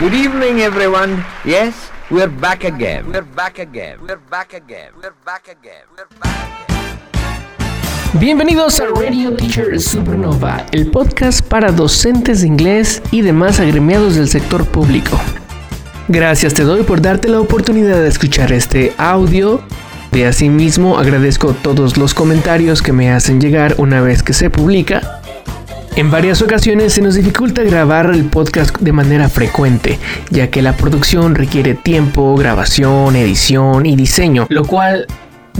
Good evening, everyone. Yes, we're back again. We're back again. We're back again. We're back again. We're back again. Bienvenidos a Radio Teacher Supernova, el podcast para docentes de inglés y demás agremiados del sector público. Gracias te doy por darte la oportunidad de escuchar este audio. De asimismo agradezco todos los comentarios que me hacen llegar una vez que se publica en varias ocasiones se nos dificulta grabar el podcast de manera frecuente, ya que la producción requiere tiempo, grabación, edición y diseño, lo cual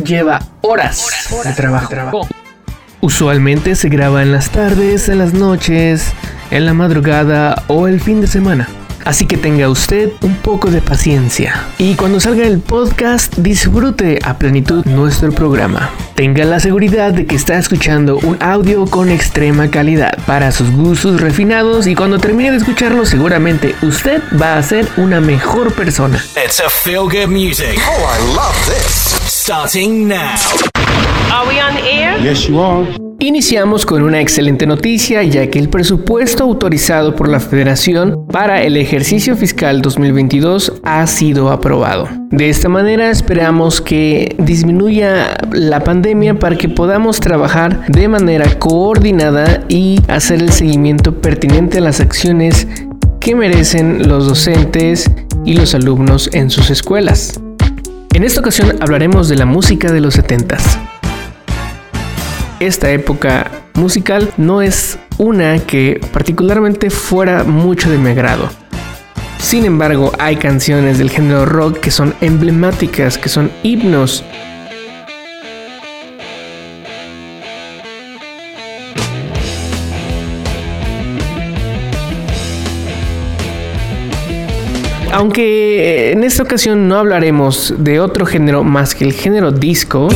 lleva horas, de trabajo. Usualmente se graba en las tardes, en las noches, en la madrugada o el fin de semana. Así que tenga usted un poco de paciencia. Y cuando salga el podcast, disfrute a plenitud nuestro programa. Tenga la seguridad de que está escuchando un audio con extrema calidad para sus gustos refinados y cuando termine de escucharlo seguramente usted va a ser una mejor persona. It's a feel good music. Oh, I love this. Starting now. Are we on air? Yes, you are. Iniciamos con una excelente noticia ya que el presupuesto autorizado por la Federación para el ejercicio fiscal 2022 ha sido aprobado. De esta manera esperamos que disminuya la pandemia para que podamos trabajar de manera coordinada y hacer el seguimiento pertinente a las acciones que merecen los docentes y los alumnos en sus escuelas. En esta ocasión hablaremos de la música de los 70s esta época musical no es una que particularmente fuera mucho de mi agrado. Sin embargo, hay canciones del género rock que son emblemáticas, que son himnos. Aunque en esta ocasión no hablaremos de otro género más que el género disco,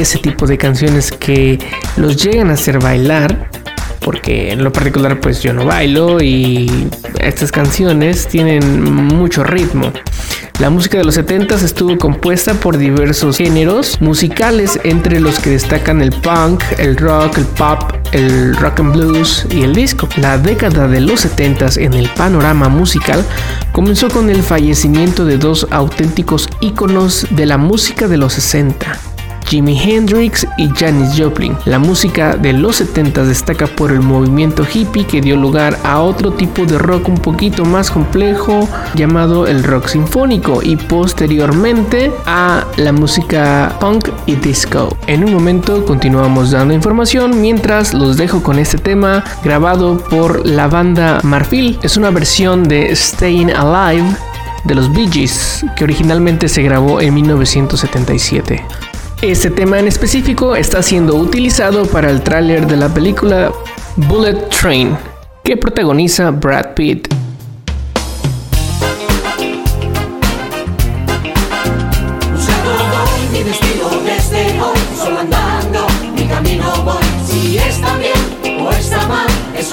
ese tipo de canciones que los llegan a hacer bailar porque en lo particular pues yo no bailo y estas canciones tienen mucho ritmo. La música de los 70 estuvo compuesta por diversos géneros musicales entre los que destacan el punk, el rock, el pop, el rock and blues y el disco. La década de los 70 en el panorama musical comenzó con el fallecimiento de dos auténticos íconos de la música de los 60. Jimi Hendrix y Janis Joplin. La música de los 70 destaca por el movimiento hippie que dio lugar a otro tipo de rock un poquito más complejo llamado el rock sinfónico y posteriormente a la música punk y disco. En un momento continuamos dando información mientras los dejo con este tema grabado por la banda Marfil. Es una versión de Staying Alive de los Bee Gees que originalmente se grabó en 1977. Este tema en específico está siendo utilizado para el tráiler de la película Bullet Train, que protagoniza Brad Pitt.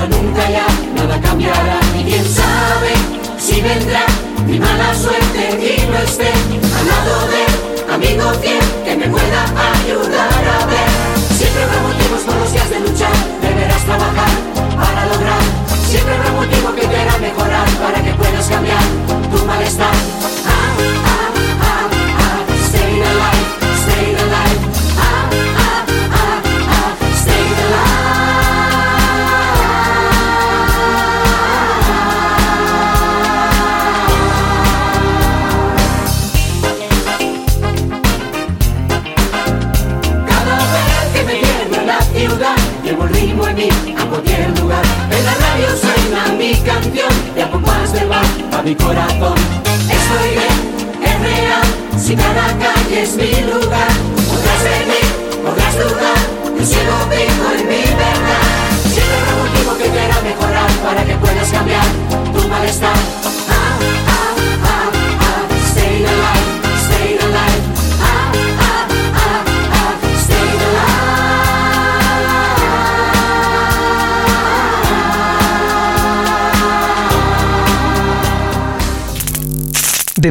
nunca ya nada cambiará. Y quién sabe si vendrá mi mala suerte y no esté al lado de amigo fiel me pueda ayudar a ver. Siempre habrá motivos por los que has de luchar, deberás trabajar para lograr. Siempre habrá motivo que te mejorar para que puedas cambiar tu malestar. Ah, ah.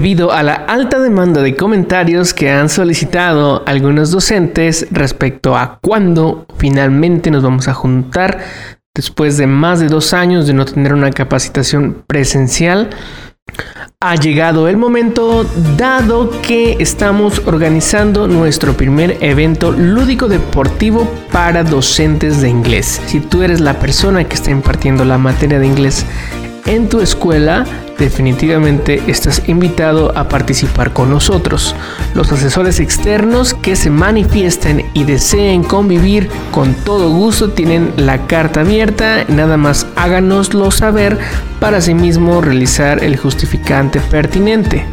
Debido a la alta demanda de comentarios que han solicitado algunos docentes respecto a cuándo finalmente nos vamos a juntar después de más de dos años de no tener una capacitación presencial, ha llegado el momento dado que estamos organizando nuestro primer evento lúdico deportivo para docentes de inglés. Si tú eres la persona que está impartiendo la materia de inglés en tu escuela, definitivamente estás invitado a participar con nosotros. Los asesores externos que se manifiesten y deseen convivir con todo gusto tienen la carta abierta, nada más háganoslo saber para asimismo realizar el justificante pertinente.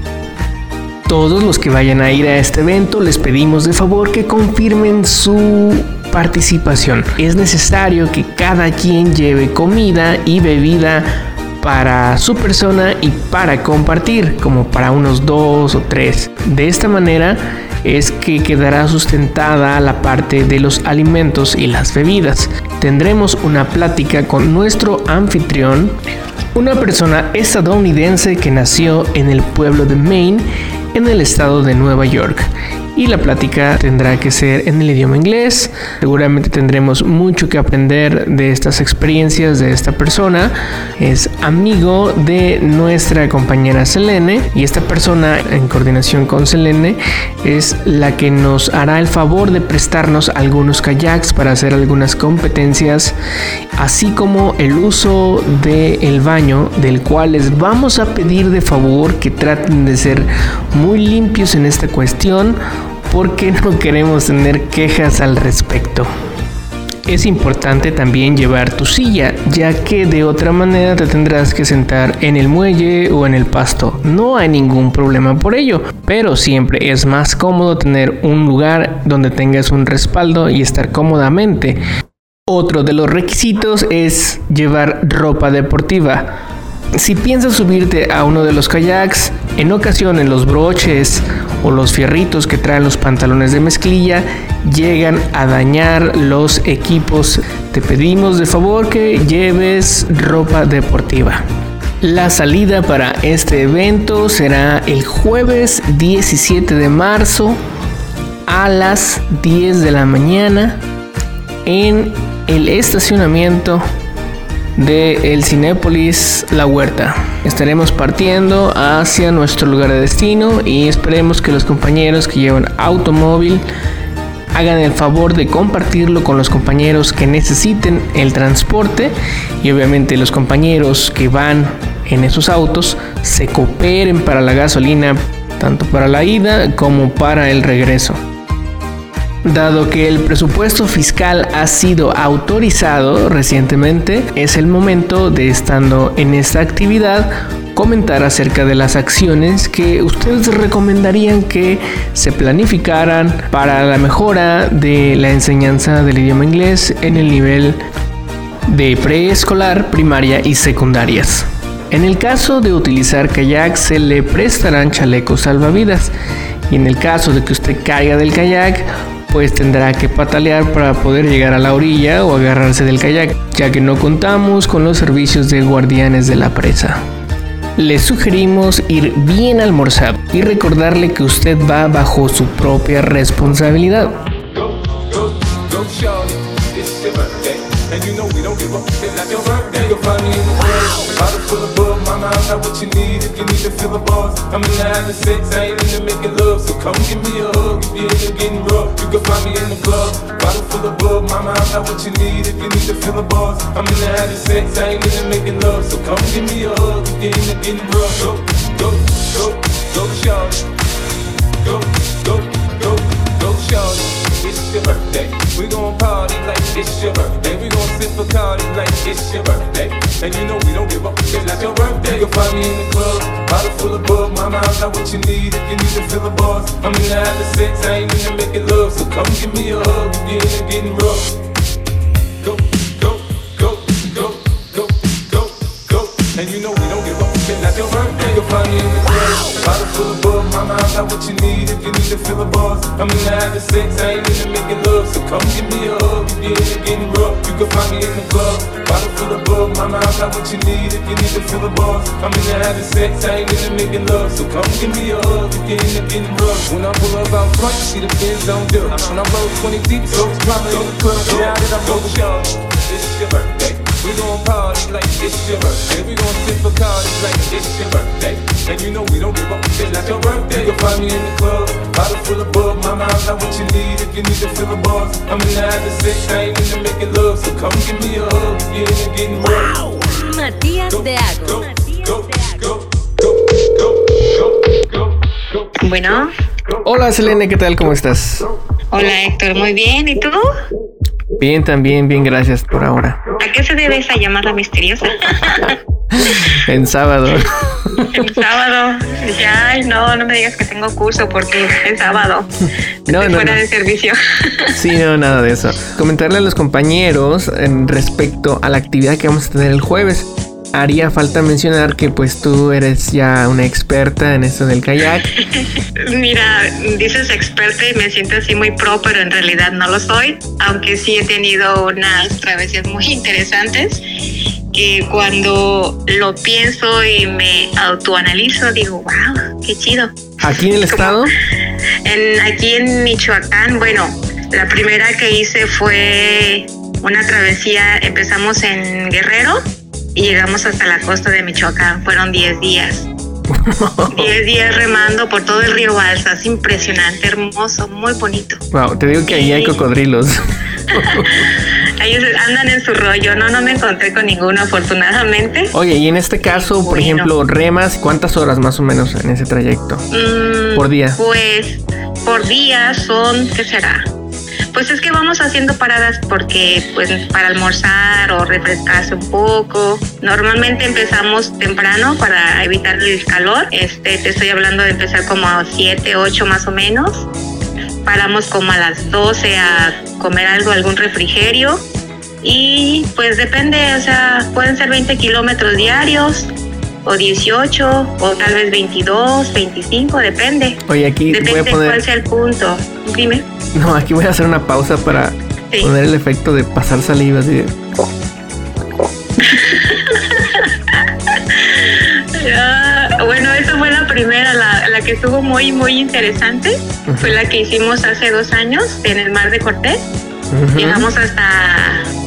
Todos los que vayan a ir a este evento les pedimos de favor que confirmen su participación. Es necesario que cada quien lleve comida y bebida para su persona y para compartir, como para unos dos o tres. De esta manera es que quedará sustentada la parte de los alimentos y las bebidas. Tendremos una plática con nuestro anfitrión, una persona estadounidense que nació en el pueblo de Maine, en el estado de Nueva York y la plática tendrá que ser en el idioma inglés. Seguramente tendremos mucho que aprender de estas experiencias de esta persona. Es amigo de nuestra compañera Selene y esta persona en coordinación con Selene es la que nos hará el favor de prestarnos algunos kayaks para hacer algunas competencias, así como el uso del baño del cual les vamos a pedir de favor que traten de ser muy limpios en esta cuestión porque no queremos tener quejas al respecto. Es importante también llevar tu silla, ya que de otra manera te tendrás que sentar en el muelle o en el pasto. No hay ningún problema por ello, pero siempre es más cómodo tener un lugar donde tengas un respaldo y estar cómodamente. Otro de los requisitos es llevar ropa deportiva. Si piensas subirte a uno de los kayaks, en ocasiones los broches o los fierritos que traen los pantalones de mezclilla llegan a dañar los equipos. Te pedimos de favor que lleves ropa deportiva. La salida para este evento será el jueves 17 de marzo a las 10 de la mañana en el estacionamiento de el Cinépolis La Huerta. Estaremos partiendo hacia nuestro lugar de destino y esperemos que los compañeros que llevan automóvil hagan el favor de compartirlo con los compañeros que necesiten el transporte y obviamente los compañeros que van en esos autos se cooperen para la gasolina tanto para la ida como para el regreso. Dado que el presupuesto fiscal ha sido autorizado recientemente, es el momento de estando en esta actividad comentar acerca de las acciones que ustedes recomendarían que se planificaran para la mejora de la enseñanza del idioma inglés en el nivel de preescolar, primaria y secundarias. En el caso de utilizar kayak se le prestarán chalecos salvavidas y en el caso de que usted caiga del kayak pues tendrá que patalear para poder llegar a la orilla o agarrarse del kayak, ya que no contamos con los servicios de guardianes de la presa. Le sugerimos ir bien almorzado y recordarle que usted va bajo su propia responsabilidad. Got what you need if you need to feel the buzz. I'm in the having sex, I ain't into making love. So come give me a hug if you're into getting rough. You can find me in the club, bottle full of bug. Mama, I got what you need if you need to feel the buzz. I'm in the having sex, I ain't into making love. So come give me a hug if you're into getting rough. Go, go, go, go, shawty. Go, go, go, go, shawty. It's your birthday. We gon' party like it's your birthday. We gon' sip a party like it's your birthday. And you know we don't give up, cause that's your birthday. You can find me in the club got what you need if you need to fill the bars. I'm in the having sex, I ain't in the making love. So come give me a hug you're in getting rough. Go, got what you need if you need to fill a bars. I'm in the having sex, I ain't in the making love. So come give me a hug if you're in the getting rough. You can find me in the club. Bottle full of bug, mama, I got what you need if you need to fill the bars. I'm in the having sex, I ain't in the making love. So come give me a hug if you're in the getting rough. When I pull up out front, you see the Benz on dip. When I roll 20 deep, so it's probably in the club. Get out it, I'm over y'all. It's your birthday. We gon' party like it's your birthday. We gon' sip a like it's your birthday. And you know we don't give up. It's not your birthday. You'll find me in the club, bottle full of bug. Mama, I got what you need if you need to fill the bars. I'm in the having sex, I ain't in the making love. So come give me a hug. You're getting rough. Matías Go, de Ago. go, go, go, go, go, go, go. Bueno, Hola Selene, ¿qué tal? ¿Cómo estás? hola Héctor, muy bien. ¿Y tú? Bien, también, bien, gracias por ahora. ¿A qué se debe esa llamada misteriosa? En sábado. El sábado. Ya, ay, no, no me digas que tengo curso porque es sábado. No, Estoy no, fuera no. de servicio. Sí, no, nada de eso. Comentarle a los compañeros en respecto a la actividad que vamos a tener el jueves. Haría falta mencionar que pues tú eres ya una experta en esto del kayak. Mira, dices experta y me siento así muy pro, pero en realidad no lo soy. Aunque sí he tenido unas travesías muy interesantes que cuando lo pienso y me autoanalizo digo, wow, qué chido. Aquí en el estado, En, aquí en Michoacán, bueno, la primera que hice fue una travesía, empezamos en Guerrero y llegamos hasta la costa de Michoacán, fueron 10 días. 10 días remando por todo el río Balsas, impresionante, hermoso, muy bonito. wow, te digo que ahí hay cocodrilos. Ellos andan en su rollo, no, no me encontré con ninguno afortunadamente. Oye, y en este caso, por Bueno. ejemplo, remas, ¿cuántas horas más o menos en ese trayecto? Mm, Por día. Pues por día son, ¿qué será? Pues es que vamos haciendo paradas porque pues para almorzar o refrescarse un poco. Normalmente empezamos temprano para evitar el calor. Este, te estoy hablando de empezar como a 7, 8 más o menos. Paramos como a las 12 a comer algo, algún refrigerio. Y pues depende, o sea, pueden ser 20 kilómetros diarios o 18 o tal vez 22, 25, depende. Oye, aquí voy a Depende cuál sea el punto. Dime. No, aquí voy a hacer una pausa para Sí. poner el efecto de pasar saliva así de- Ah, bueno, esa fue la primera, la, la que estuvo muy, muy interesante. Fue la que hicimos hace dos años en el Mar de Cortés. Llegamos hasta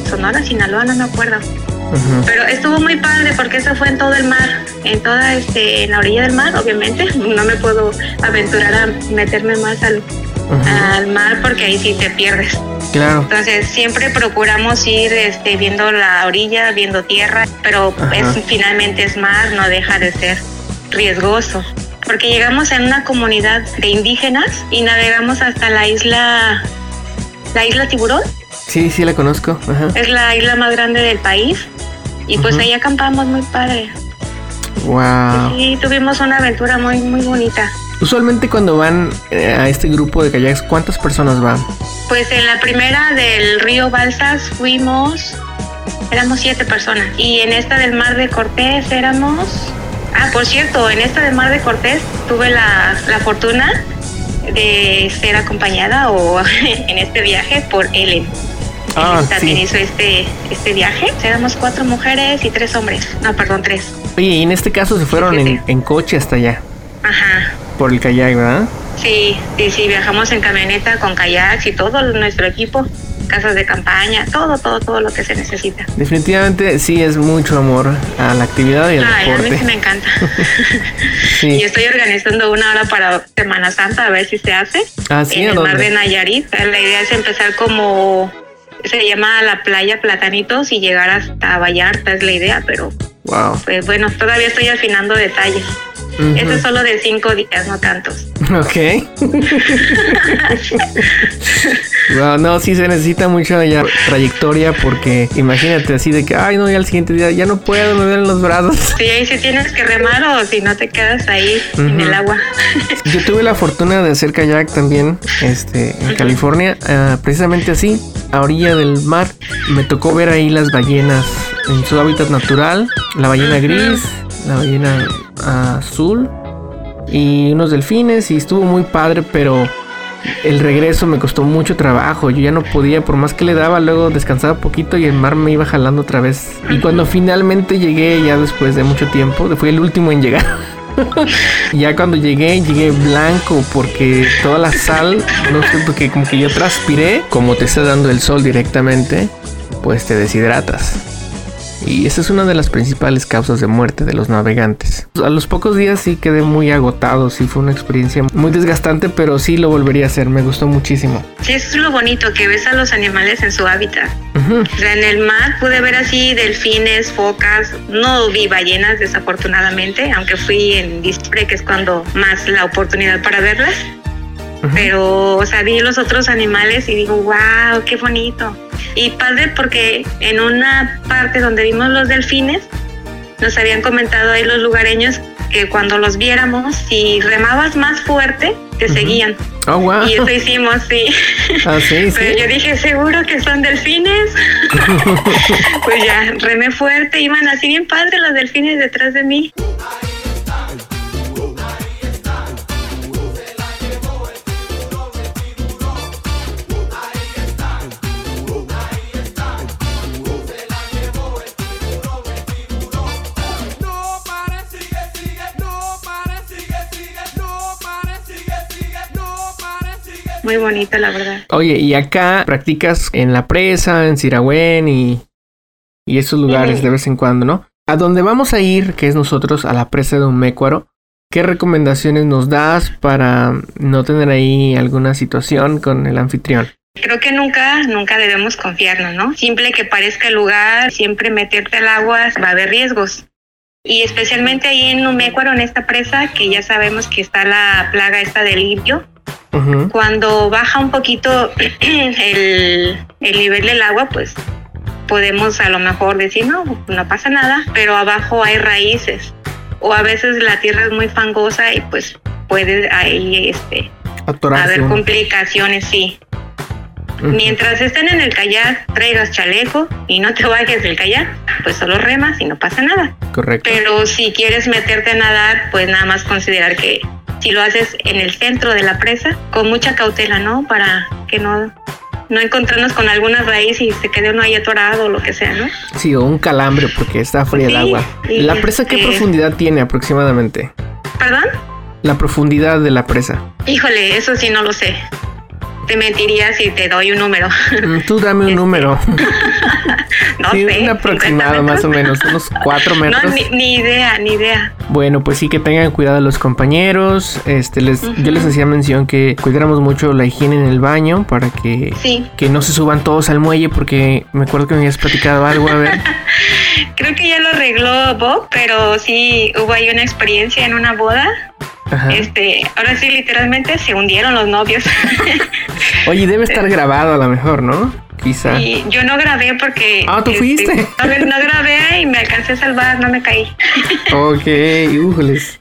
Sonora, Sinaloa, no me acuerdo. Pero estuvo muy padre porque eso fue en todo el mar, en toda este, en la orilla del mar, obviamente. No me puedo aventurar a meterme más al, al mar porque ahí sí te pierdes. Claro. Entonces siempre procuramos ir este, viendo la orilla, viendo tierra, pero es, finalmente es mar, no deja de ser riesgoso. Porque llegamos en una comunidad de indígenas y navegamos hasta la isla, la isla Tiburón, Sí, sí la conozco. Ajá. es la isla más grande del país. Y pues Ujú. ahí acampamos muy padre. Wow. Sí, tuvimos una aventura muy, muy bonita. Usualmente cuando van eh, a este grupo de kayaks, ¿cuántas personas van? Pues en la primera del río Balsas fuimos, éramos siete personas. Y en esta del Mar de Cortés éramos... Ah, por cierto, en esta del Mar de Cortés tuve la, la fortuna de ser acompañada o en este viaje por Ellen. Ah, también sí. hizo este, este viaje. Éramos cuatro mujeres y tres hombres. No, perdón, tres. Oye, y en este caso se fueron en, en coche hasta allá, Ajá. por el kayak, ¿verdad? Sí, sí, sí, viajamos en camioneta con kayaks y todo nuestro equipo, casas de campaña, todo, todo, todo lo que se necesita. Definitivamente sí es mucho amor a la actividad y al Ay, a mí deporte. sí me encanta. Sí. Y estoy organizando una hora para Semana Santa, a ver si se hace. Ah, ¿sí? En ¿A el mar de Nayarit. La idea es empezar como, se llama la playa Platanitos y llegar hasta Vallarta, es la idea, pero Wow. pues bueno, todavía estoy afinando detalles. Ujú. Eso es solo de cinco días, no tantos. Ok. no, no, sí se necesita mucha ya trayectoria porque imagínate así de que, ay, no, ya al siguiente día ya no puedo, me duelen los brazos. Sí, ahí sí tienes que remar o si no te quedas ahí en el agua. Yo tuve la fortuna de hacer kayak también este, en California, ah, precisamente así, a orilla del mar. Me tocó ver ahí las ballenas en su hábitat natural, la ballena gris, la ballena azul y unos delfines y estuvo muy padre, pero el regreso me costó mucho trabajo. Yo ya no podía, por más que le daba, luego descansaba poquito y el mar me iba jalando otra vez. Y cuando finalmente llegué, ya después de mucho tiempo, fui el último en llegar. ya cuando llegué, llegué blanco porque toda la sal, no sé, porque como que yo transpiré, como te está dando el sol directamente, pues te deshidratas. Y esa es una de las principales causas de muerte de los navegantes. A los pocos días sí quedé muy agotado, sí fue una experiencia muy desgastante, pero sí lo volvería a hacer, me gustó muchísimo. Sí, eso es lo bonito, que ves a los animales en su hábitat. O sea, en el mar pude ver así delfines, focas, no vi ballenas desafortunadamente, aunque fui en diciembre, que es cuando más la oportunidad para verlas. Pero, o sea, vi los otros animales y digo, wow, qué bonito. Y padre porque en una parte donde vimos los delfines, nos habían comentado ahí los lugareños que cuando los viéramos, si remabas más fuerte, te seguían. Oh, wow. Y eso hicimos, sí. Ah, sí, sí. Pero yo dije, seguro que son delfines. pues ya, remé fuerte, iban así bien padre los delfines detrás de mí. Muy bonito, la verdad. Oye, y acá practicas en la presa, en Siragüen y, y esos lugares de vez en cuando, ¿no? A donde vamos a ir, que es nosotros a la presa de Umécuaro, ¿qué recomendaciones nos das para no tener ahí alguna situación con el anfitrión? Creo que nunca, nunca debemos confiarnos, ¿no? Simple que parezca el lugar, siempre meterte al agua, va a haber riesgos. Y especialmente ahí en Numécuaro, en esta presa, que ya sabemos que está la plaga esta del limpio, Cuando baja un poquito el, el nivel del agua, pues podemos a lo mejor decir, no, no pasa nada, pero abajo hay raíces. O a veces la tierra es muy fangosa y pues puede ahí este, Atorarse haber complicaciones, sí. Mientras estén en el kayak, traigas chaleco y no te bajes del kayak, pues solo remas y no pasa nada. Correcto. Pero si quieres meterte a nadar, pues nada más considerar que si lo haces en el centro de la presa, con mucha cautela, ¿no? Para que no, no encontrarnos con alguna raíz y se quede uno ahí atorado o lo que sea, ¿no? Sí, o un calambre porque está fría el agua. ¿La presa qué este- profundidad tiene aproximadamente? ¿Perdón? La profundidad de la presa. Híjole, eso sí no lo sé. Te mentiría si te doy un número. Mm, Tú dame un número. no sí, sé. un aproximado 50 más o menos, unos 4 metros. No, ni, ni idea, ni idea. Bueno, pues sí que tengan cuidado los compañeros. Este, les, yo les hacía mención que cuidáramos mucho la higiene en el baño para que, Sí. que no se suban todos al muelle porque me acuerdo que me habías platicado algo. A ver. Creo que ya lo arregló Bob, pero sí hubo ahí una experiencia en una boda. Ajá. Este, ahora sí literalmente se hundieron los novios. Oye, debe estar grabado a lo mejor, ¿no? Quizá. y yo no grabé porque Ah, ¿tú este, fuiste? No, no grabé y me alcancé a salvar, no me caí. Ok, újoles.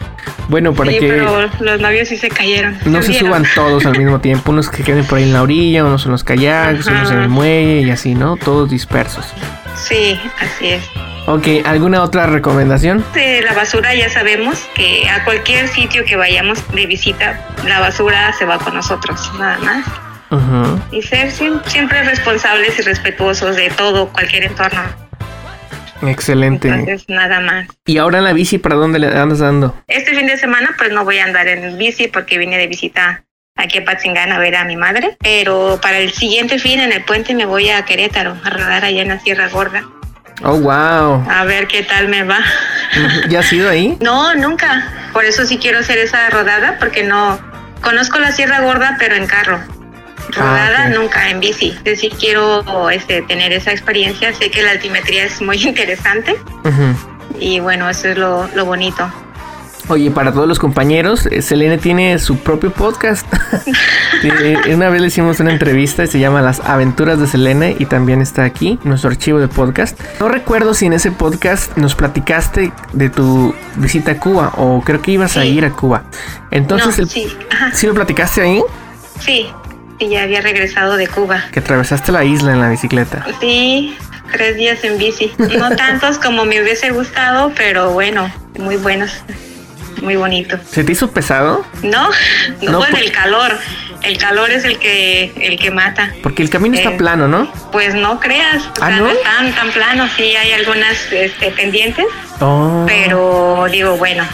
Bueno, para sí, que pero los novios sí se cayeron. no se suban todos al mismo tiempo. Unos que queden por ahí en la orilla, unos en los kayaks, Ajá. unos en el muelle y así, ¿no? Todos dispersos. Sí, así es. Ok, ¿alguna otra recomendación? De la basura ya sabemos que a cualquier sitio que vayamos de visita, la basura se va con nosotros, nada más. Ujú. Y ser siem- siempre responsables y respetuosos de todo, cualquier entorno. Excelente. Entonces, nada más. ¿Y ahora en la bici para dónde le andas dando? Este fin de semana, pues no voy a andar en bici porque vine de visita aquí a Patzingán a ver a mi madre. Pero para el siguiente fin, en el puente, me voy a Querétaro a rodar allá en la Sierra Gorda. Oh, wow. A ver qué tal me va. ¿Ya has ido ahí? No, nunca. Por eso sí quiero hacer esa rodada porque no conozco la Sierra Gorda, pero en carro. Rodada Ah, ok. nunca en bici. Es decir, quiero este, tener esa experiencia. Sé que la altimetría es muy interesante y bueno, eso es lo, lo bonito. Oye, para todos los compañeros, eh, Selene tiene su propio podcast. Eh, una vez le hicimos una entrevista y se llama Las aventuras de Selene y también está aquí nuestro archivo de podcast. No recuerdo si en ese podcast nos platicaste de tu visita a Cuba o creo que ibas a Sí. ir a Cuba. Entonces, No, sí, ajá. ¿sí lo platicaste ahí? Sí, sí, ya había regresado de Cuba. Que atravesaste la isla en la bicicleta. Sí, tres días en bici. No tantos como me hubiese gustado, pero bueno, muy buenos. Muy bonito. ¿Se te hizo pesado? ¿No? No, No, bueno, por- el calor. El calor es el que el que mata. Porque el camino está Eh, plano, ¿no? Pues no creas, o ¿Ah, sea, no? no es tan, tan plano, sí hay algunas este, pendientes, Oh. pero digo, bueno,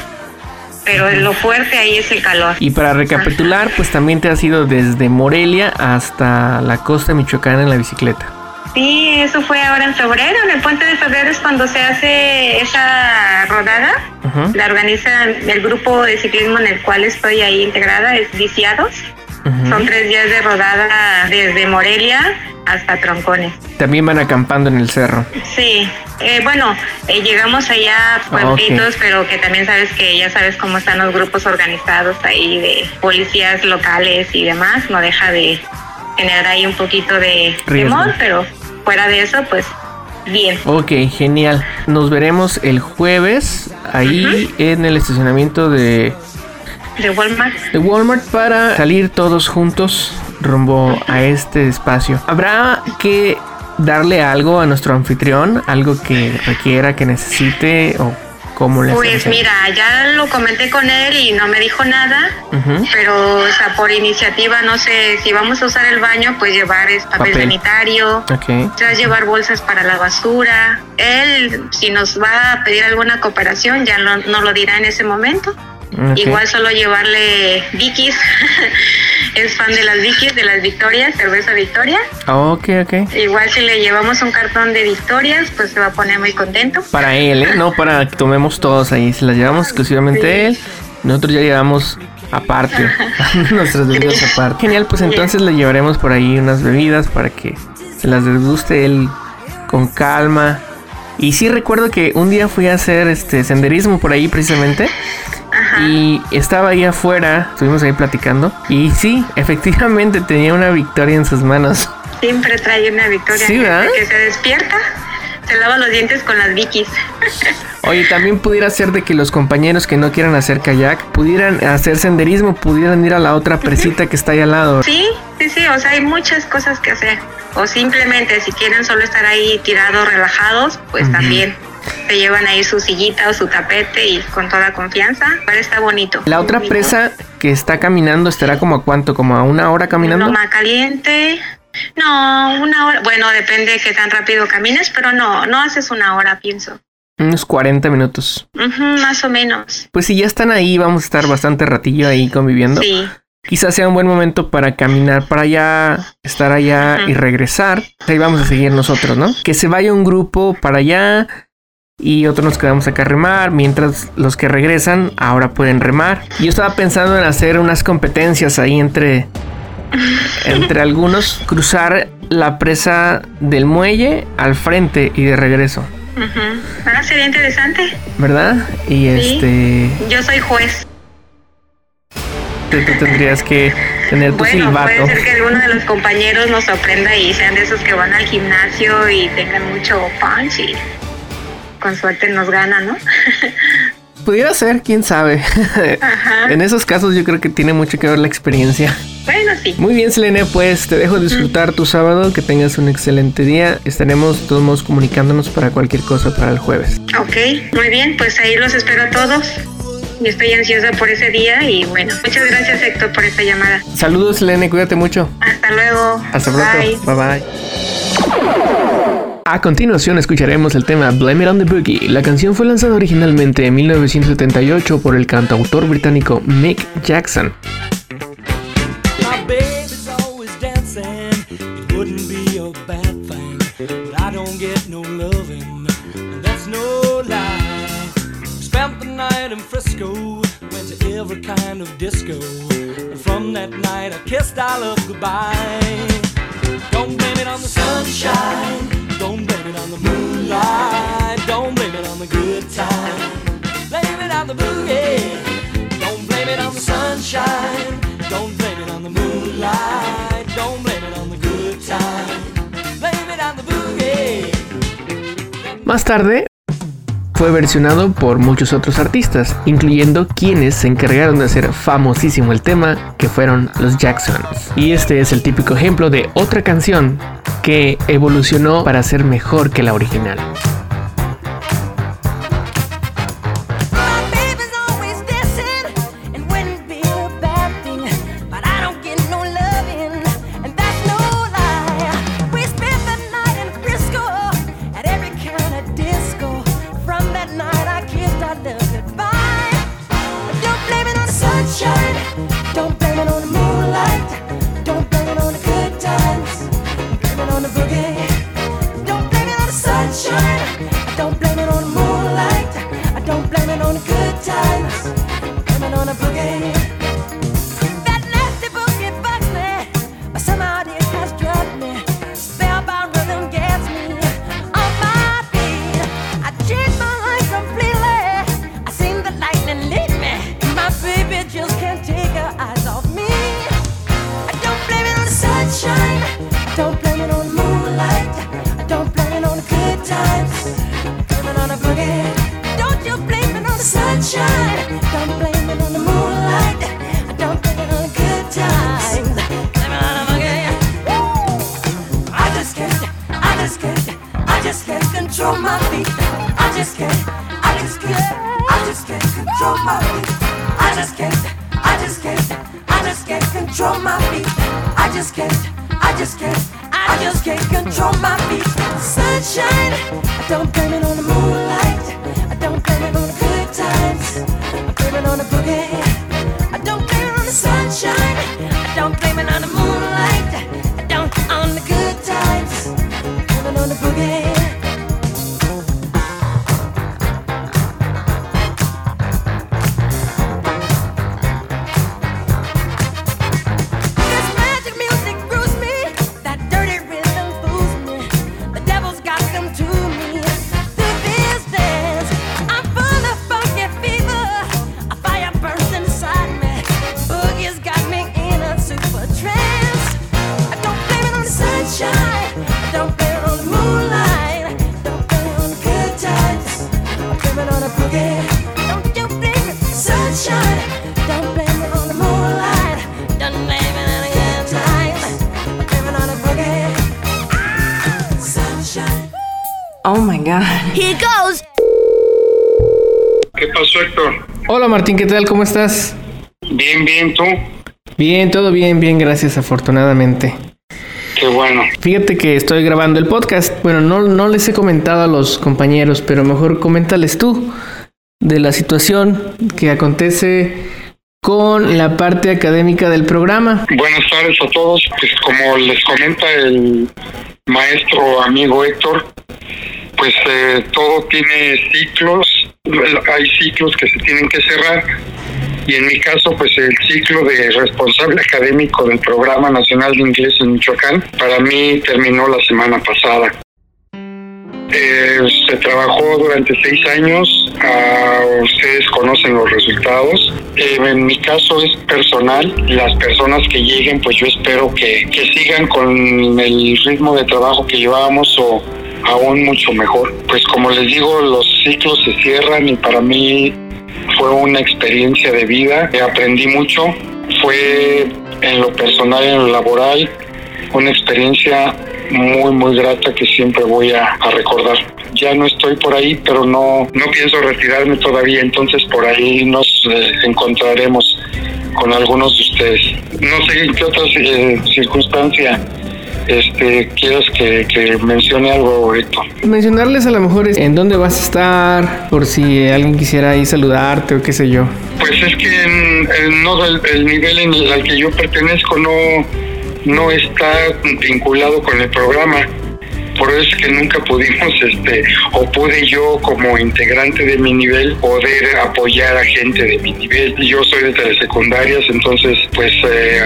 pero lo fuerte ahí es el calor. Y para recapitular, pues también te has ido desde Morelia hasta la costa michoacana en la bicicleta. Sí, eso fue ahora en febrero, en el puente de febrero es cuando se hace esa rodada. La organiza el grupo de ciclismo en el cual estoy ahí integrada, es Viciados. Son tres días de rodada desde Morelia hasta Troncones. También van acampando en el cerro. Sí, eh, bueno, eh, llegamos allá a pueblitos, pero que también sabes que ya sabes cómo están los grupos organizados ahí de policías locales y demás, no deja de generar ahí un poquito de temor, pero fuera de eso, pues bien. Ok, genial. Nos veremos el jueves ahí en el estacionamiento de, De Walmart. de Walmart para salir todos juntos rumbo a este espacio. ¿Habrá que darle algo a nuestro anfitrión? ¿Algo que requiera, que necesite o cómo le Pues mira, ya lo comenté con él y no me dijo nada, pero o sea, por iniciativa, no sé, si vamos a usar el baño, pues llevar es papel, Papel. sanitario, Ok. Tras llevar bolsas para la basura. Él, si nos va a pedir alguna cooperación, ya no, no lo dirá en ese momento. Ok. Igual solo llevarle Vicky's. es fan de las Vicky's, de las Victorias, cerveza Victoria. Ok, ok. Igual si le llevamos un cartón de Victorias, pues se va a poner muy contento. Para él, ¿eh? No para que tomemos todos ahí. Si las llevamos exclusivamente a él, nosotros ya llevamos aparte. nuestras bebidas aparte. Genial, pues entonces le llevaremos por ahí unas bebidas para que se las desguste él con calma. Y sí recuerdo que un día fui a hacer este senderismo por ahí precisamente. Y estaba ahí afuera, estuvimos ahí platicando. Y sí, efectivamente tenía una victoria en sus manos. Siempre trae una Victoria. Sí, ¿verdad? Que se despierta, se lava los dientes con las Vicky's. Oye, también pudiera ser de que los compañeros que no quieran hacer kayak pudieran hacer senderismo, pudieran ir a la otra presita que está ahí al lado. Sí, sí, sí, o sea, hay muchas cosas que hacer. O simplemente si quieren solo estar ahí tirados, relajados, pues también se llevan ahí su sillita o su tapete y con toda confianza. Pero está bonito. La otra presa que está caminando estará como a cuánto, como a una hora caminando. Loma caliente. No, una hora. Bueno, depende de qué tan rápido camines, pero no, no haces una hora, pienso. Unos 40 minutos. Más o menos. Pues si ya están ahí, vamos a estar bastante ratillo ahí conviviendo. Sí. Quizás sea un buen momento para caminar para allá, estar allá y regresar. Ahí vamos a seguir nosotros, ¿no? Que se vaya un grupo para allá y otros nos quedamos acá a remar, mientras los que regresan ahora pueden remar. Yo estaba pensando en hacer unas competencias ahí entre entre algunos, cruzar la presa del muelle al frente y de regreso, Ujú. Ah, sería interesante. ¿verdad? Y Sí. este Yo soy juez. tú, tú tendrías que tener tu Bueno, silbato. puede ser que alguno de los compañeros nos sorprenda y sean de esos que van al gimnasio y tengan mucho punch y con suerte nos ganan, ¿no? Pudiera ser, quién sabe. Ajá. en esos casos yo creo que tiene mucho que ver la experiencia. Bueno, sí. Muy bien, Selene, pues te dejo disfrutar tu sábado, que tengas un excelente día. Estaremos todos modos comunicándonos para cualquier cosa para el jueves. Ok, muy bien, pues ahí los espero a todos. Y estoy ansiosa por ese día y bueno, muchas gracias Héctor por esta llamada. Saludos, Selene, cuídate mucho. Hasta luego. Hasta Bye. pronto. Bye bye. A continuación escucharemos el tema Blame It on the Boogie. La canción fue lanzada originalmente en 1978 por el cantautor británico Mick Jackson. Every kind of disco. And from that night, I kissed goodbye. Don't blame it on the sunshine. Don't blame it on the moonlight. Don't blame it on the good time. Blame it on the boogie. Don't blame it on the sunshine. Don't blame it on the moonlight. Don't blame it on the good time. Blame it on the boogie. Más tarde fue versionado por muchos otros artistas, incluyendo quienes se encargaron de hacer famosísimo el tema, que fueron los Jacksons. Y este es el típico ejemplo de otra canción que evolucionó para ser mejor que la original. Here goes. ¿Qué pasó, Héctor? Hola Martín, ¿qué tal? ¿Cómo estás? Bien, bien, tú. Bien, todo bien, bien, gracias afortunadamente. Qué bueno. Fíjate que estoy grabando el podcast. Bueno, no, no les he comentado a los compañeros, pero mejor coméntales tú de la situación que acontece con la parte académica del programa. Buenas tardes a todos. Pues como les comenta el maestro amigo Héctor, pues eh, todo tiene ciclos. Hay ciclos que se tienen que cerrar. Y en mi caso, pues el ciclo de responsable académico del Programa Nacional de Inglés en Michoacán, para mí terminó la semana pasada. Eh, se trabajó durante seis años, ah, ustedes conocen los resultados. Eh, en mi caso es personal, las personas que lleguen, pues yo espero que, que sigan con el ritmo de trabajo que llevábamos o aún mucho mejor. Pues como les digo, los ciclos se cierran y para mí fue una experiencia de vida, aprendí mucho, fue en lo personal, en lo laboral, una experiencia muy, muy grata que siempre voy a, a recordar. Ya no estoy por ahí, pero no, no pienso retirarme todavía, entonces por ahí nos eh, encontraremos con algunos de ustedes. No sé en qué otra eh, circunstancia este, quieras que, que mencione algo, Héctor. Mencionarles a lo mejor es en dónde vas a estar, por si alguien quisiera ahí saludarte o qué sé yo. Pues es que en- en- no, el, el nivel en el al que yo pertenezco no, no está vinculado con el programa. Por eso es que nunca pudimos, este, o pude yo como integrante de mi nivel poder apoyar a gente de mi nivel. Yo soy de telesecundarias, entonces, pues eh,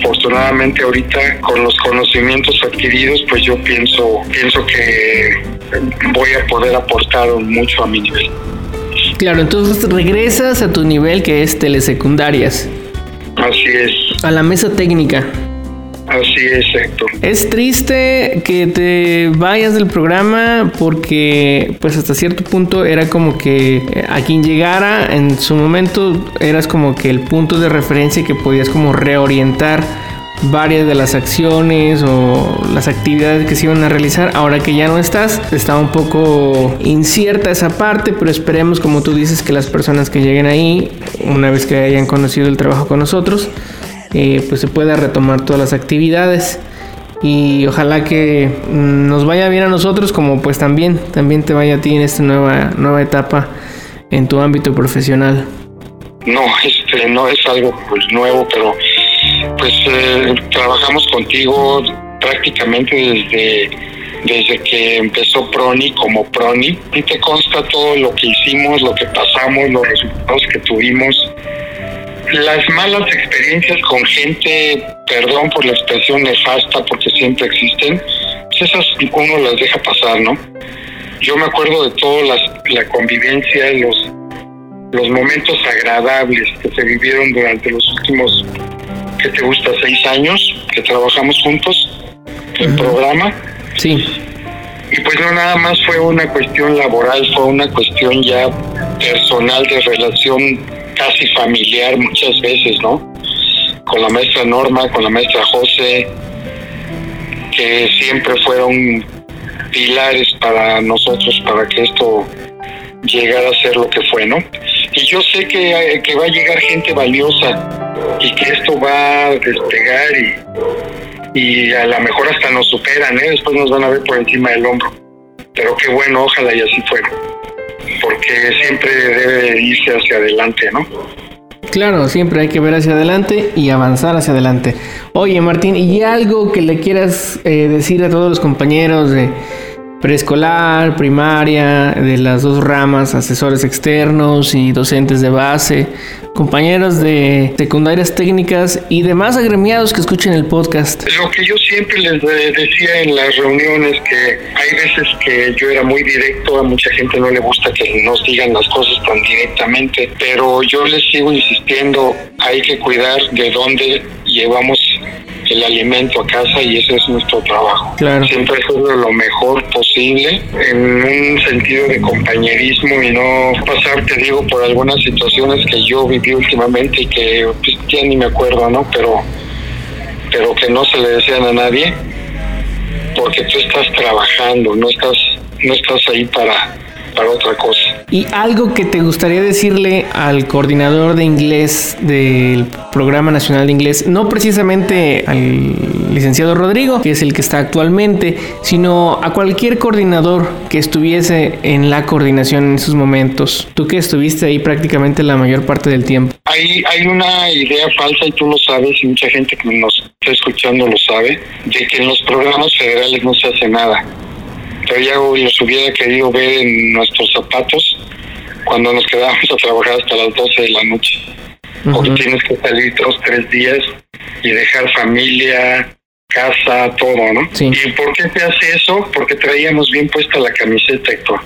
afortunadamente ahorita con los conocimientos adquiridos, pues yo pienso, pienso que voy a poder aportar mucho a mi nivel. Claro, entonces regresas a tu nivel que es telesecundarias, Así es, a la mesa técnica. Así es. Es triste que te vayas del programa porque pues hasta cierto punto era como que eh, a quien llegara en su momento eras como que el punto de referencia que podías como reorientar varias de las acciones o las actividades que se iban a realizar. Ahora que ya no estás, está un poco incierta esa parte, pero esperemos como tú dices que las personas que lleguen ahí, una vez que hayan conocido el trabajo con nosotros, eh, pues se pueda retomar todas las actividades y ojalá que mm, nos vaya bien a nosotros como pues también también te vaya a ti en esta nueva nueva etapa en tu ámbito profesional. No, este, no es algo pues, nuevo, pero pues eh, trabajamos contigo prácticamente desde desde que empezó Proni como Proni y te consta todo lo que hicimos, lo que pasamos, los resultados que tuvimos. Las malas experiencias con gente, perdón por la expresión nefasta, porque siempre existen, pues esas uno las deja pasar, ¿no? Yo me acuerdo de toda las- la convivencia, los, los momentos agradables que se vivieron durante los últimos, que te gusta, seis años que trabajamos juntos en programa. Sí. Y pues no nada más fue una cuestión laboral, fue una cuestión ya personal de relación casi familiar muchas veces, ¿no? Con la maestra Norma, con la maestra José, que siempre fueron pilares para nosotros para que esto llegara a ser lo que fue, ¿no? Y yo sé que, eh, que va a llegar gente valiosa y que esto va a despegar y, y a lo mejor hasta nos superan, ¿eh? Después nos van a ver por encima del hombro. Pero qué bueno, ojalá y así fuera. Porque siempre debe irse hacia adelante, ¿no? Claro, siempre hay que ver hacia adelante y avanzar hacia adelante. Oye, Martín, ¿y algo que le quieras eh, decir a todos los compañeros de preescolar, primaria, de las dos ramas, asesores externos y docentes de base, compañeros de secundarias técnicas y demás agremiados que escuchen el podcast? Lo que yo siempre les de- decía en las reuniones, que hay veces que yo era muy directo, a mucha gente no le gusta que nos digan las cosas tan directamente, pero yo les sigo insistiendo, hay que cuidar de dónde llevamos el alimento a casa y ese es nuestro trabajo. Claro. Siempre hacerlo lo mejor posible en un sentido de compañerismo y no pasar, te digo, por algunas situaciones que yo viví últimamente y que pues, ya ni me acuerdo, ¿no? Pero pero que no se le desean a nadie porque tú estás trabajando, no estás no estás ahí para para otra cosa. ¿Y algo que te gustaría decirle al coordinador de inglés del Programa Nacional de Inglés? No precisamente al licenciado Rodrigo, que es el que está actualmente, sino a cualquier coordinador que estuviese en la coordinación en esos momentos. Tú que estuviste ahí prácticamente la mayor parte del tiempo. Hay hay una idea falsa y tú lo sabes y mucha gente que nos está escuchando lo sabe de que en los programas federales no se hace nada. Pero ya los hubiera querido ver en nuestros zapatos cuando nos quedábamos a trabajar hasta las 12 de la noche. O que tienes que salir dos, tres días y dejar familia, casa, todo, ¿no? Sí. ¿Y por qué se hace eso? Porque traíamos bien puesta la camiseta, Héctor.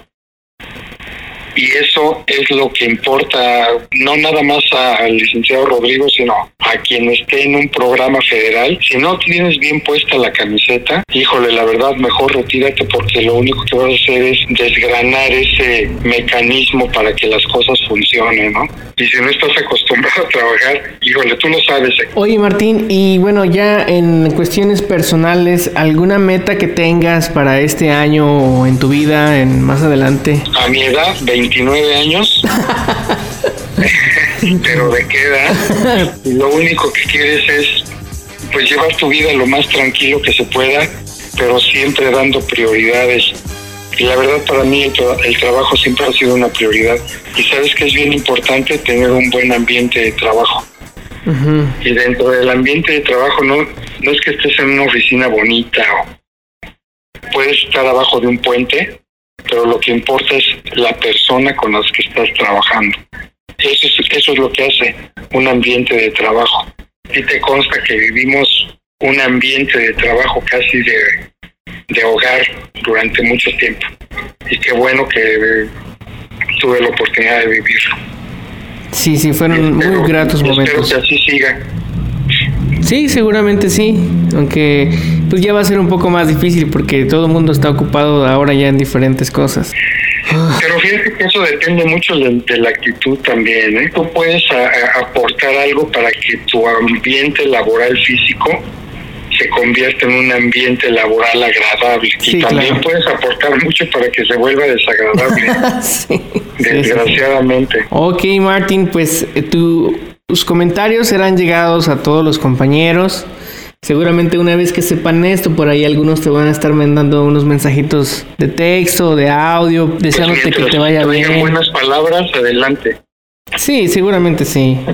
Y eso es lo que importa, no nada más al licenciado Rodrigo, sino a quien esté en un programa federal. Si no tienes bien puesta la camiseta, híjole, la verdad, mejor retírate porque lo único que vas a hacer es desgranar ese mecanismo para que las cosas funcionen, ¿no? Y si no estás acostumbrado a trabajar, híjole, tú lo sabes, Héctor. Oye Martín, y bueno, ya en cuestiones personales, ¿alguna meta que tengas para este año o en tu vida en más adelante? A mi edad, 29 años, pero de qué edad, lo único que quieres es pues llevar tu vida lo más tranquilo que se pueda, pero siempre dando prioridades. Y la verdad para mí el, tra- el trabajo siempre ha sido una prioridad. Y sabes que es bien importante tener un buen ambiente de trabajo. Y dentro del ambiente de trabajo no, no es que estés en una oficina bonita o puedes estar abajo de un puente, pero lo que importa es la persona con las que estás trabajando. Eso es, eso es lo que hace un ambiente de trabajo. Y te consta que vivimos un ambiente de trabajo casi de, de hogar durante mucho tiempo. Y qué bueno que eh, tuve la oportunidad de vivirlo. Sí, sí, fueron muy gratos Espero momentos. que así siga. Sí, seguramente sí. Aunque pues ya va a ser un poco más difícil porque todo el mundo está ocupado ahora ya en diferentes cosas. Pero fíjate que eso depende mucho de, de la actitud también. ¿eh? Tú puedes a- a- aportar algo para que tu ambiente laboral físico se convierta en un ambiente laboral agradable. Sí, y también claro. puedes aportar mucho para que se vuelva desagradable, sí. desgraciadamente. Ok, Martín, pues eh, tu- tus comentarios serán llegados a todos los compañeros. Seguramente una vez que sepan esto, por ahí algunos te van a estar mandando unos mensajitos de texto, de audio, deseándote que te vaya bien. buenas palabras, adelante. Sí, seguramente sí.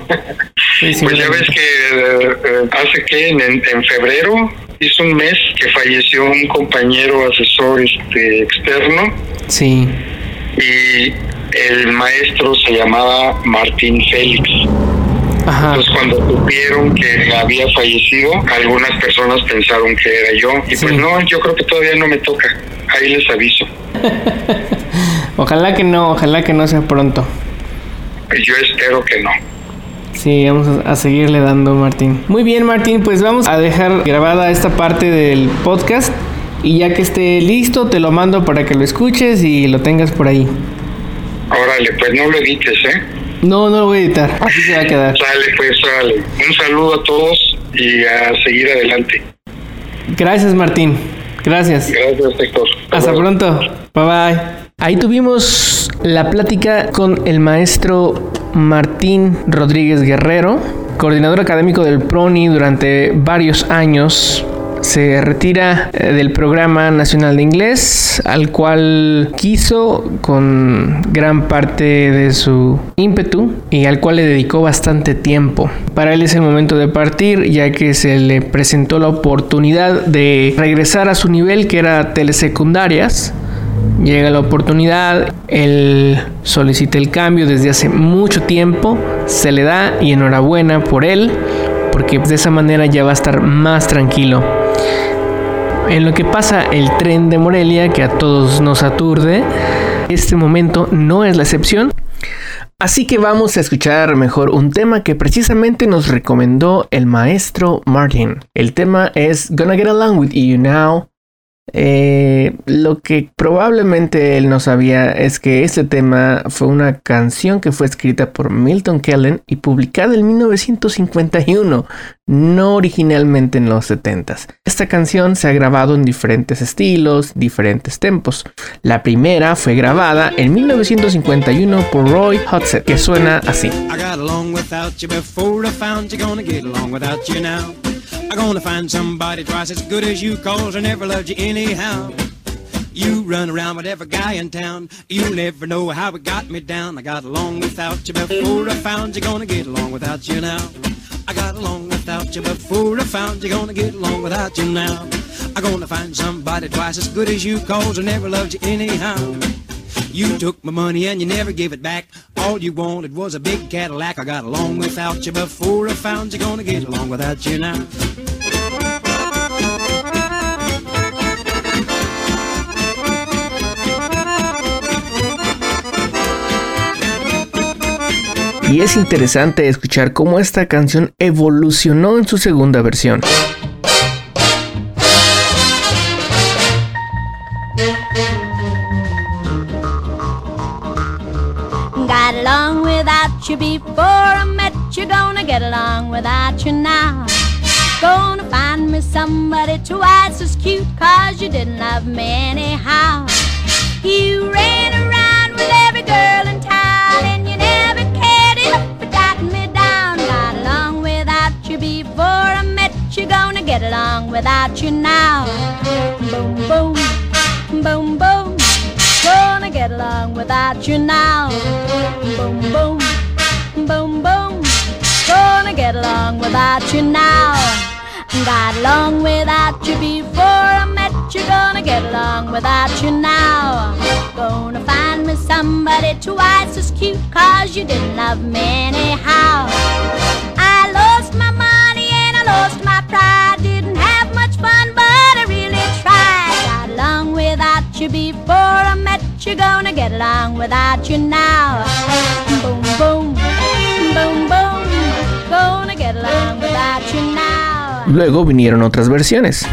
Sí, Pues ya seguramente. ves que eh, hace que en, en febrero hizo un mes que falleció un compañero asesor este, externo Sí. y el maestro se llamaba Martín Félix. Ajá. Entonces cuando supieron que había fallecido, algunas personas pensaron que era yo. Y Sí. pues no, yo creo que todavía no me toca. Ahí les aviso. Ojalá que no, ojalá que no sea pronto. Yo espero que no. Sí, vamos a, a seguirle dando, Martín. Muy bien, Martín, pues vamos a dejar grabada esta parte del podcast y ya que esté listo te lo mando para que lo escuches y lo tengas por ahí. Órale, pues no lo edites, ¿eh? No, no lo voy a editar, así se va a quedar. Sale, pues, sale. Un saludo a todos y a seguir adelante. Gracias, Martín. Gracias. Gracias, Héctor. Hasta pronto. Bye bye. Ahí tuvimos la plática con el maestro Martín Rodríguez Guerrero, coordinador académico del PRONI durante varios años. Se retira eh, del programa nacional de inglés, al cual quiso con gran parte de su ímpetu y al cual le dedicó bastante tiempo. Para él es el momento de partir, ya que se le presentó la oportunidad de regresar a su nivel, que era telesecundarias. Llega la oportunidad, él solicita el cambio desde hace mucho tiempo, se le da y enhorabuena por él, porque de esa manera ya va a estar más tranquilo. En lo que pasa el tren de Morelia, que a todos nos aturde, este momento no es la excepción. Así que vamos a escuchar mejor un tema que precisamente nos recomendó el maestro Martin. El tema es Gonna Get Along With You Now. Eh, lo que probablemente él no sabía es que este tema fue una canción que fue escrita por Milton Kellen y publicada en 1951, no originalmente en los 70s. Esta canción se ha grabado en diferentes estilos, diferentes tempos. La primera fue grabada en 1951 por Roy Hudson, que suena así. I got along without you before I found you. Gonna get along without you now. I'm gonna find somebody twice as good as you, cause I never loved you anyhow. You run around with every guy in town. You'll never know how it got me down. I got along without you before I found you. Gonna get along without you now. I got along without you before I found you. Gonna get along without you now. I'm gonna find somebody twice as good as you, cause I never loved you anyhow. You took my money and you never gave it back. All you wanted was a big Cadillac. I got along without you before I found you. Gonna get along without you now. Y es interesante escuchar cómo esta canción evolucionó en su segunda versión. You before I met you. Gonna get along without you now. Gonna find me somebody twice as cute. Cause you didn't love me anyhow. You ran around with every girl in town. And you never cared enough for jotting me down. Got along without you before I met you. Gonna get along without you now. Boom, boom, boom, boom. Gonna get along without you now. Boom, boom, boom, boom. Gonna get along without you now. Got along without you before I met you. Gonna get along without you now. Gonna find me somebody twice as cute. Cause you didn't love me anyhow. I lost my money and I lost my pride. Didn't have much fun, but I really tried. Got along without you before I met you gonna get along without you now? Boom, boom, Luego vinieron otras versiones.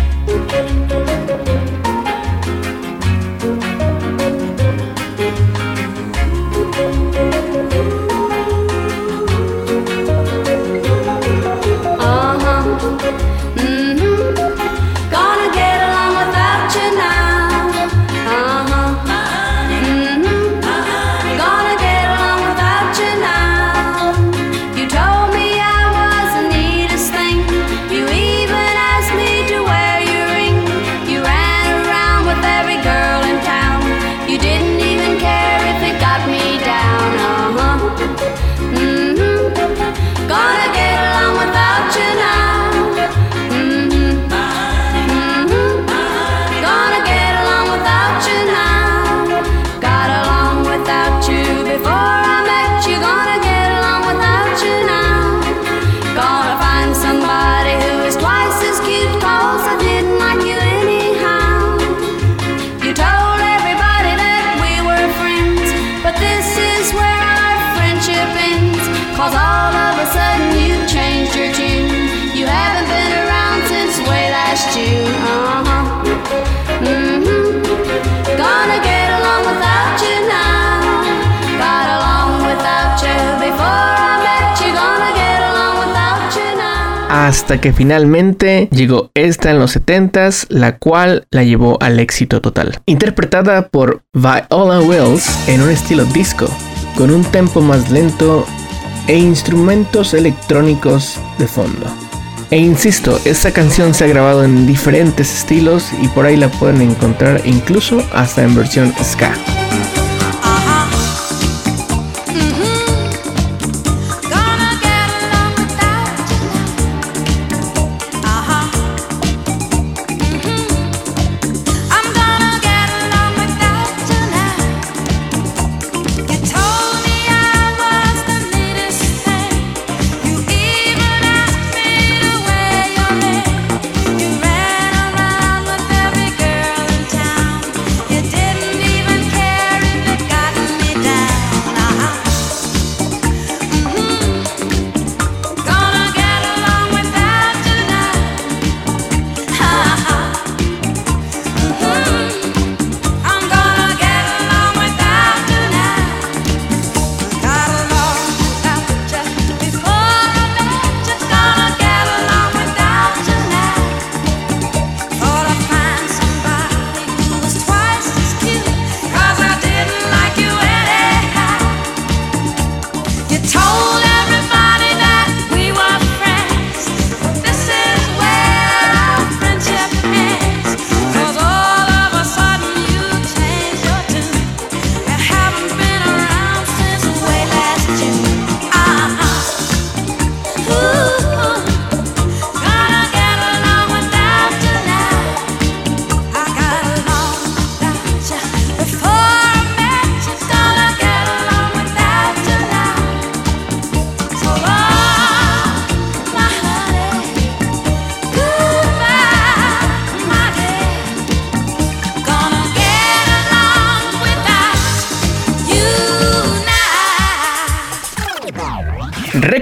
Hasta que finalmente llegó esta en los 70s, la cual la llevó al éxito total. Interpretada por Viola Wells en un estilo disco, con un tempo más lento e instrumentos electrónicos de fondo. E insisto, esta canción se ha grabado en diferentes estilos y por ahí la pueden encontrar incluso hasta en versión ska.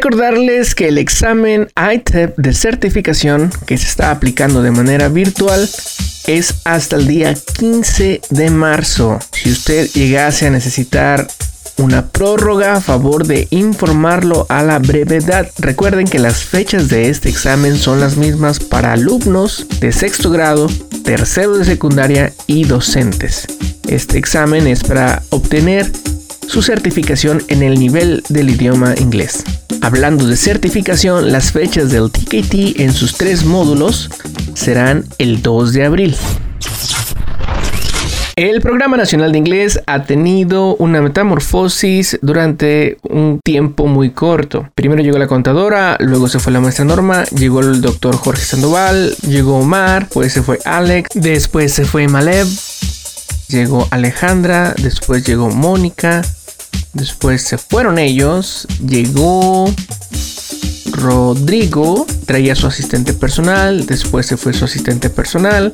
Recordarles que el examen ITEP de certificación que se está aplicando de manera virtual es hasta el día 15 de marzo. Si usted llegase a necesitar una prórroga a favor de informarlo a la brevedad. Recuerden que las fechas de este examen son las mismas para alumnos de sexto grado, tercero de secundaria y docentes. Este examen es para obtener su certificación en el nivel del idioma inglés. Hablando de certificación, las fechas del TKT en sus tres módulos serán el 2 de abril. El Programa Nacional de Inglés ha tenido una metamorfosis durante un tiempo muy corto. Primero llegó la contadora, luego se fue la maestra Norma, llegó el doctor Jorge Sandoval, llegó Omar, pues se fue Alex, después se fue Malev, llegó Alejandra, después llegó Mónica, después se fueron ellos, llegó Rodrigo, traía su asistente personal, después se fue su asistente personal,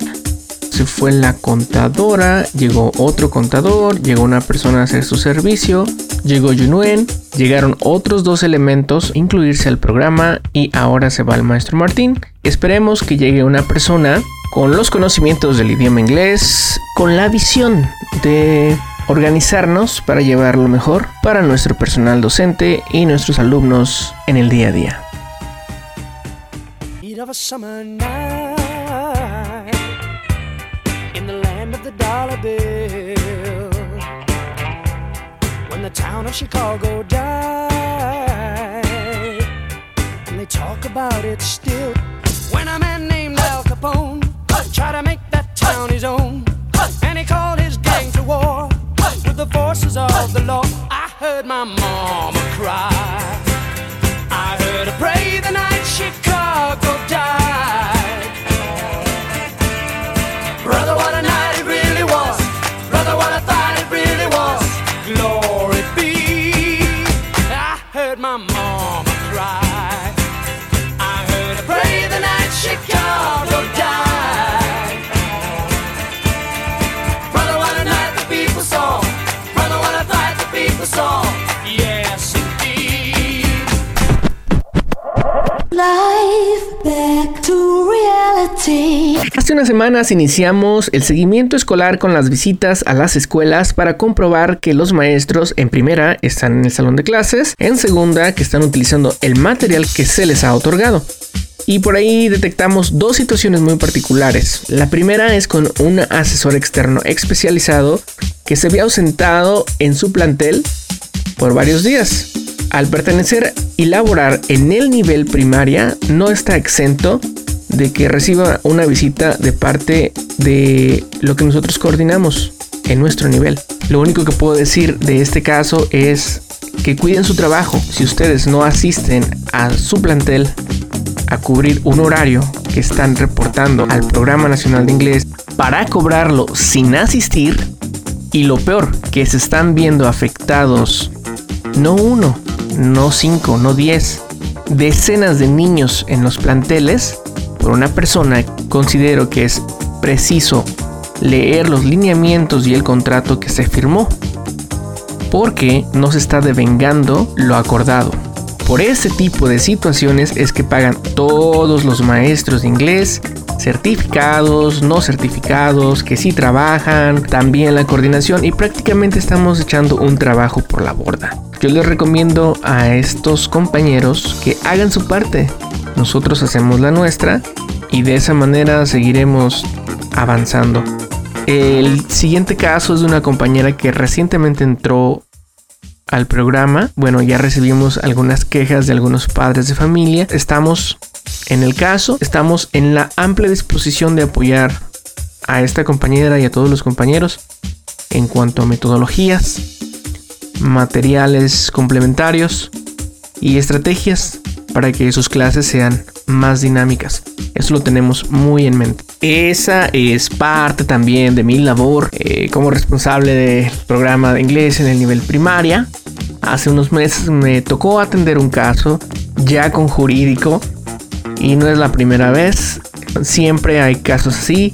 se fue la contadora, llegó otro contador, llegó una persona a hacer su servicio, llegó Yunuen, llegaron otros dos elementos a incluirse al programa y ahora se va el maestro Martín. Esperemos que llegue una persona con los conocimientos del idioma inglés, con la visión de organizarnos para llevar lo mejor para nuestro personal docente y nuestros alumnos en el día a día. heat of a summer night in the land of the dollar bill. When the town of Chicago died, and they talk about it still. When a man named Al Capone tried to make that town his own, and he called his gang to war the forces of the law. I heard my mama cry. I heard her pray the night Chicago Unas semanas iniciamos el seguimiento escolar con las visitas a las escuelas para comprobar que los maestros en primera están en el salón de clases, en segunda que están utilizando el material que se les ha otorgado. Y por ahí detectamos dos situaciones muy particulares. La primera es con un asesor externo especializado que se había ausentado en su plantel por varios días. Al pertenecer y laborar en el nivel primaria, no está exento de que reciba una visita de parte de lo que nosotros coordinamos en nuestro nivel. Lo único que puedo decir de este caso es que cuiden su trabajo. Si ustedes no asisten a su plantel a cubrir un horario que están reportando al Programa Nacional de Inglés para cobrarlo sin asistir, y lo peor, que se están viendo afectados no uno, no cinco, no diez, decenas de niños en los planteles por una persona, considero que es preciso leer los lineamientos y el contrato que se firmó, porque no se está devengando lo acordado. Por ese tipo de situaciones es que pagan todos los maestros de inglés, certificados, no certificados, que sí trabajan, también la coordinación y prácticamente estamos echando un trabajo por la borda. Yo les recomiendo a estos compañeros que hagan su parte. Nosotros hacemos la nuestra y de esa manera seguiremos avanzando. El siguiente caso es de una compañera que recientemente entró al programa. Bueno, ya recibimos algunas quejas de algunos padres de familia. Estamos en el caso, estamos en la amplia disposición de apoyar a esta compañera y a todos los compañeros en cuanto a metodologías, materiales complementarios y estrategias para que sus clases sean más dinámicas. Eso lo tenemos muy en mente. Esa es parte también de mi labor eh, como responsable del programa de inglés en el nivel primaria. Hace unos meses me tocó atender un caso ya con jurídico y no es la primera vez. Siempre hay casos así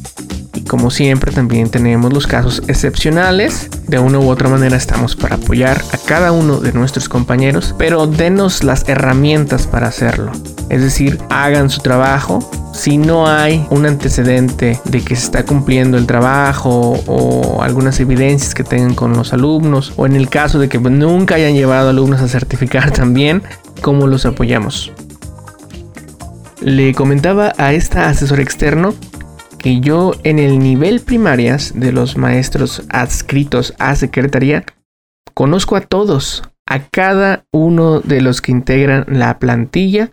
como siempre también tenemos los casos excepcionales. De una u otra manera estamos para apoyar a cada uno de nuestros compañeros, pero denos las herramientas para hacerlo. Es decir, hagan su trabajo. Si no hay un antecedente de que se está cumpliendo el trabajo o algunas evidencias que tengan con los alumnos, o en el caso de que nunca hayan llevado alumnos a certificar también, ¿cómo los apoyamos? Le comentaba a esta asesor externo que yo en el nivel primarias de los maestros adscritos a secretaría conozco a todos, a cada uno de los que integran la plantilla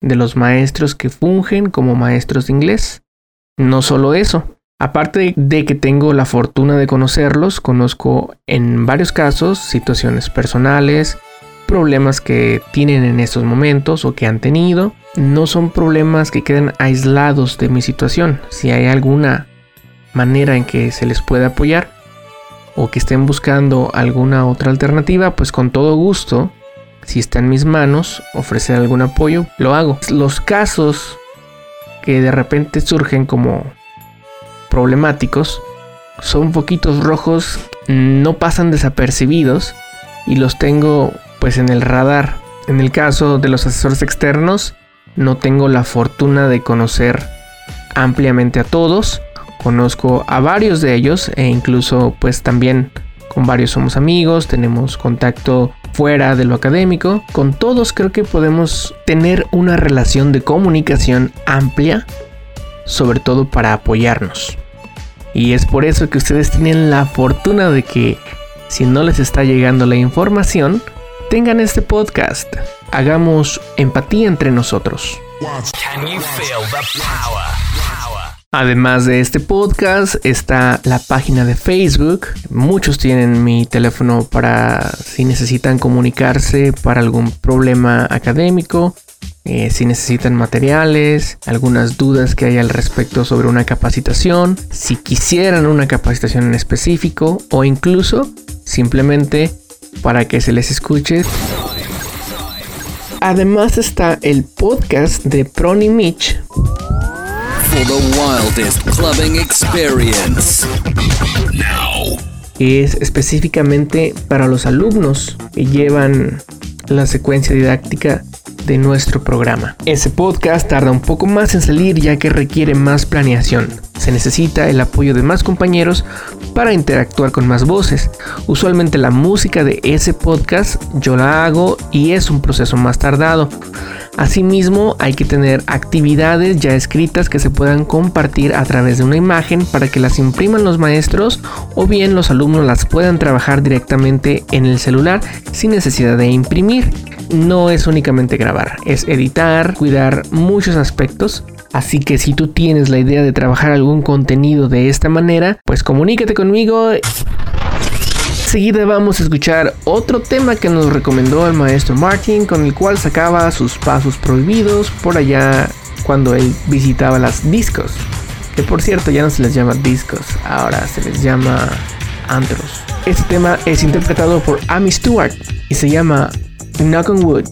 de los maestros que fungen como maestros de inglés. No solo eso, aparte de que tengo la fortuna de conocerlos, conozco en varios casos situaciones personales, problemas que tienen en estos momentos o que han tenido. No son problemas que queden aislados de mi situación. Si hay alguna manera en que se les pueda apoyar o que estén buscando alguna otra alternativa, pues con todo gusto, si está en mis manos ofrecer algún apoyo, lo hago. Los casos que de repente surgen como problemáticos, son poquitos rojos, no pasan desapercibidos y los tengo pues en el radar. En el caso de los asesores externos, no tengo la fortuna de conocer ampliamente a todos. Conozco a varios de ellos e incluso pues también con varios somos amigos, tenemos contacto fuera de lo académico. Con todos creo que podemos tener una relación de comunicación amplia, sobre todo para apoyarnos. Y es por eso que ustedes tienen la fortuna de que si no les está llegando la información, tengan este podcast. Hagamos empatía entre nosotros. Can you feel the power? Además de este podcast está la página de Facebook. Muchos tienen mi teléfono para si necesitan comunicarse para algún problema académico, eh, si necesitan materiales, algunas dudas que hay al respecto sobre una capacitación, si quisieran una capacitación en específico o incluso simplemente para que se les escuche. Además está el podcast de Prony Mitch For the wildest clubbing experience. Now. que es específicamente para los alumnos que llevan la secuencia didáctica de nuestro programa. Ese podcast tarda un poco más en salir ya que requiere más planeación. Se necesita el apoyo de más compañeros para interactuar con más voces. Usualmente la música de ese podcast yo la hago y es un proceso más tardado. Asimismo, hay que tener actividades ya escritas que se puedan compartir a través de una imagen para que las impriman los maestros o bien los alumnos las puedan trabajar directamente en el celular sin necesidad de imprimir. No es únicamente grabar, es editar, cuidar muchos aspectos. Así que si tú tienes la idea de trabajar algún contenido de esta manera, pues comunícate conmigo Enseguida vamos a escuchar otro tema que nos recomendó el maestro Martin, con el cual sacaba sus pasos prohibidos por allá cuando él visitaba las discos. Que por cierto ya no se les llama discos, ahora se les llama antros. Este tema es interpretado por Amy Stewart y se llama Knock on Wood.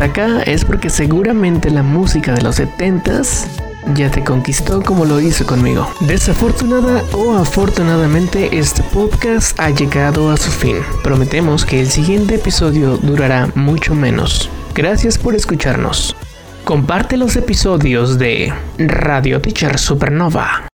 Acá es porque seguramente la música de los 70s ya te conquistó como lo hizo conmigo. Desafortunada o afortunadamente este podcast ha llegado a su fin. Prometemos que el siguiente episodio durará mucho menos. Gracias por escucharnos. Comparte los episodios de Radio Teacher Supernova.